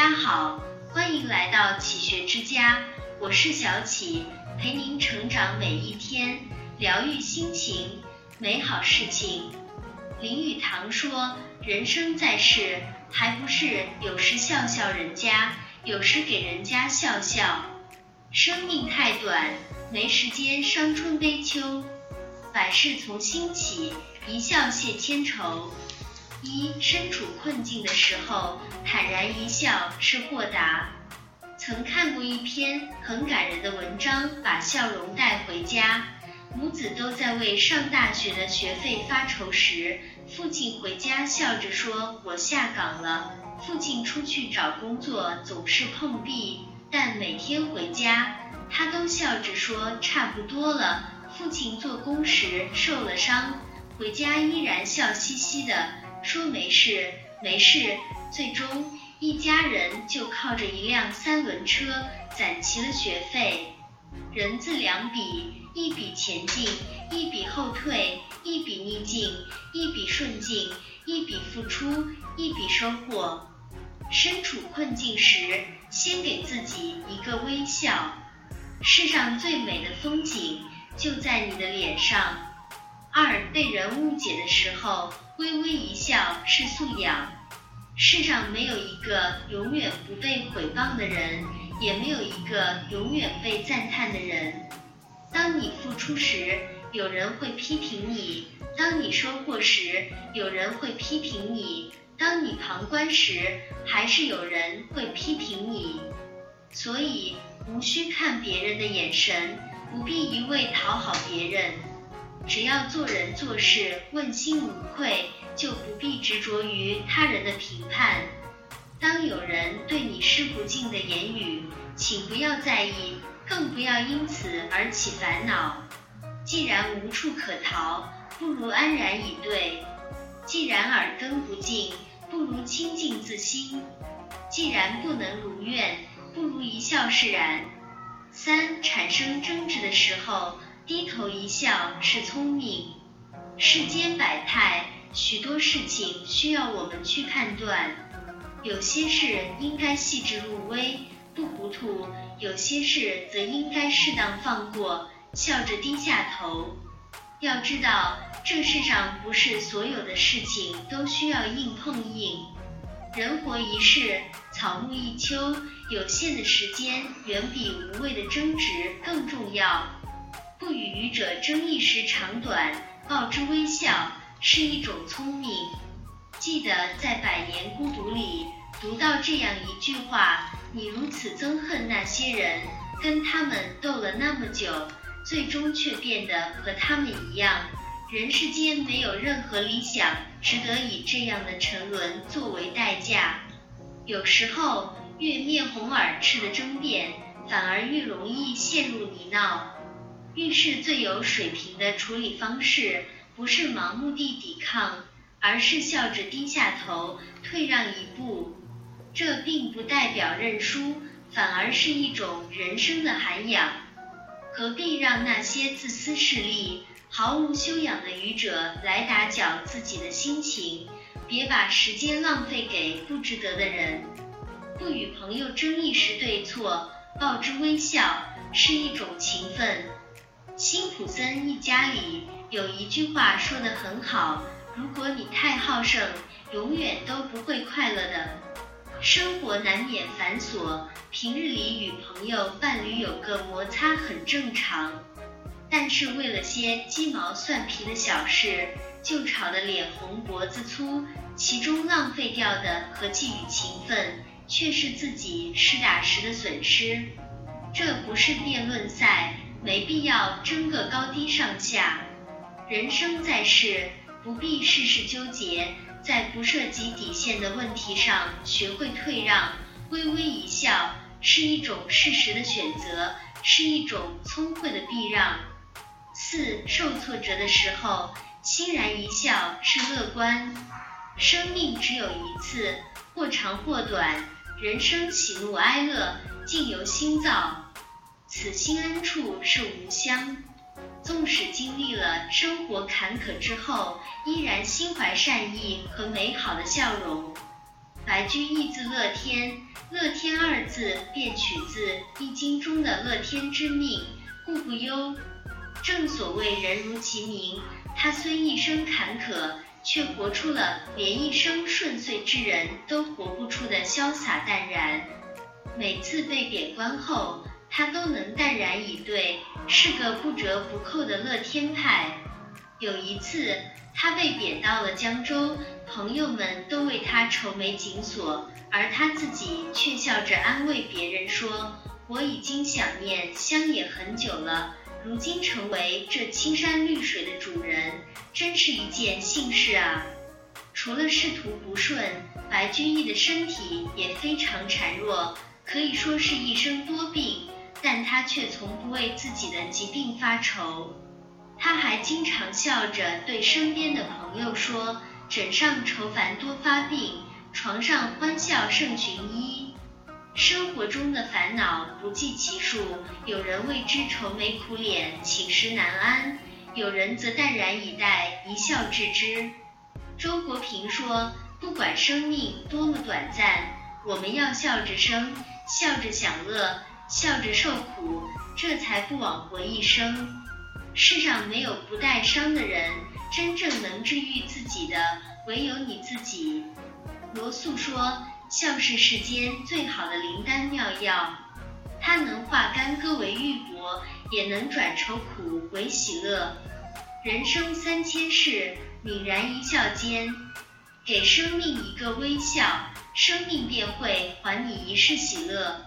家好，欢迎来到启学之家，我是小启，陪您成长每一天，疗愈心情，美好事情。林语堂说：“人生在世，还不是有时笑笑人家，有时给人家笑笑。生命太短，没时间伤春悲秋。百事从心起，一笑谢千愁。一身处困境的时候，坦然一笑是豁达。曾看过一篇很感人的文章，把笑容带回家。母子都在为上大学的学费发愁时，父亲回家笑着说：“我下岗了。”父亲出去找工作总是碰壁，但每天回家，他都笑着说：“差不多了。”父亲做工时受了伤，回家依然笑嘻嘻的说：“没事，没事。”最终，一家人就靠着一辆三轮车攒齐了学费。人字两笔。一笔前进，一笔后退；一笔逆境，一笔顺境；一笔付出，一笔收获。身处困境时，先给自己一个微笑。世上最美的风景就在你的脸上。二，被人误解的时候，微微一笑是素养。世上没有一个永远不被毁谤的人，也没有一个永远被赞叹的人。当你付出时，有人会批评你；当你收获时，有人会批评你；当你旁观时，还是有人会批评你。所以，无需看别人的眼神，不必一味讨好别人，只要做人做事问心无愧，就不必执着于他人的评判。当有人对你施不敬的言语，请不要在意。更不要因此而起烦恼。既然无处可逃，不如安然以对；既然耳根不净，不如清净自心；既然不能如愿，不如一笑释然。三、产生争执的时候，低头一笑是聪明。世间百态，许多事情需要我们去判断，有些事应该细致入微。不糊涂，有些事则应该适当放过，笑着低下头。要知道，这世上不是所有的事情都需要硬碰硬。人活一世，草木一秋，有限的时间远比无谓的争执更重要。不与愚者争一时长短，报之微笑是一种聪明。记得在《百年孤独》里读到这样一句话。你如此憎恨那些人，跟他们斗了那么久，最终却变得和他们一样。人世间没有任何理想值得以这样的沉沦作为代价。有时候，越面红耳赤的争辩，反而越容易陷入泥淖。遇事最有水平的处理方式，不是盲目地抵抗，而是笑着低下头，退让一步。这并不代表认输，反而是一种人生的涵养。何必让那些自私势利、毫无修养的愚者来打搅自己的心情？别把时间浪费给不值得的人。不与朋友争一时对错，报之微笑是一种情分。辛普森一家里有一句话说得很好：如果你太好胜，永远都不会快乐的。生活难免繁琐，平日里与朋友、伴侣有个摩擦很正常。但是为了些鸡毛蒜皮的小事，就吵得脸红脖子粗，其中浪费掉的和寄予情分，却是自己实打实的损失。这不是辩论赛，没必要争个高低上下。人生在世，不必事事纠结。在不涉及底线的问题上学会退让，微微一笑是一种适时的选择，是一种聪慧的避让。四受挫折的时候，欣然一笑是乐观。生命只有一次，或长或短，人生喜怒哀乐尽由心造，此心安处是吾乡。纵使经历了生活坎坷之后，依然心怀善意和美好的笑容。白居易字乐天，乐天二字便取自《易经》中的乐天之命，故不忧。正所谓人如其名，他虽一生坎坷，却活出了连一生顺遂之人都活不出的潇洒淡然。每次被贬官后，他都能淡然以对，是个不折不扣的乐天派。有一次，他被贬到了江州，朋友们都为他愁眉紧锁，而他自己却笑着安慰别人说：“我已经想念乡野很久了，如今成为这青山绿水的主人，真是一件幸事啊！”除了仕途不顺，白居易的身体也非常孱弱，可以说是一生多病，但他却从不为自己的疾病发愁。他还经常笑着对身边的朋友说：“枕上愁烦多发病，床上欢笑胜寻医。”生活中的烦恼不计其数，有人为之愁眉苦脸、寝食难安，有人则淡然以待、一笑置之。周国平说：“不管生命多么短暂，我们要笑着生，笑着享乐，笑着受苦，这才不枉活一生。”世上没有不带伤的人，真正能治愈自己的唯有你自己。罗素说，笑是世间最好的灵丹妙药，它能化干戈为玉帛，也能转愁苦为喜乐。人生三千事，泯然一笑间。给生命一个微笑，生命便会还你一世喜乐。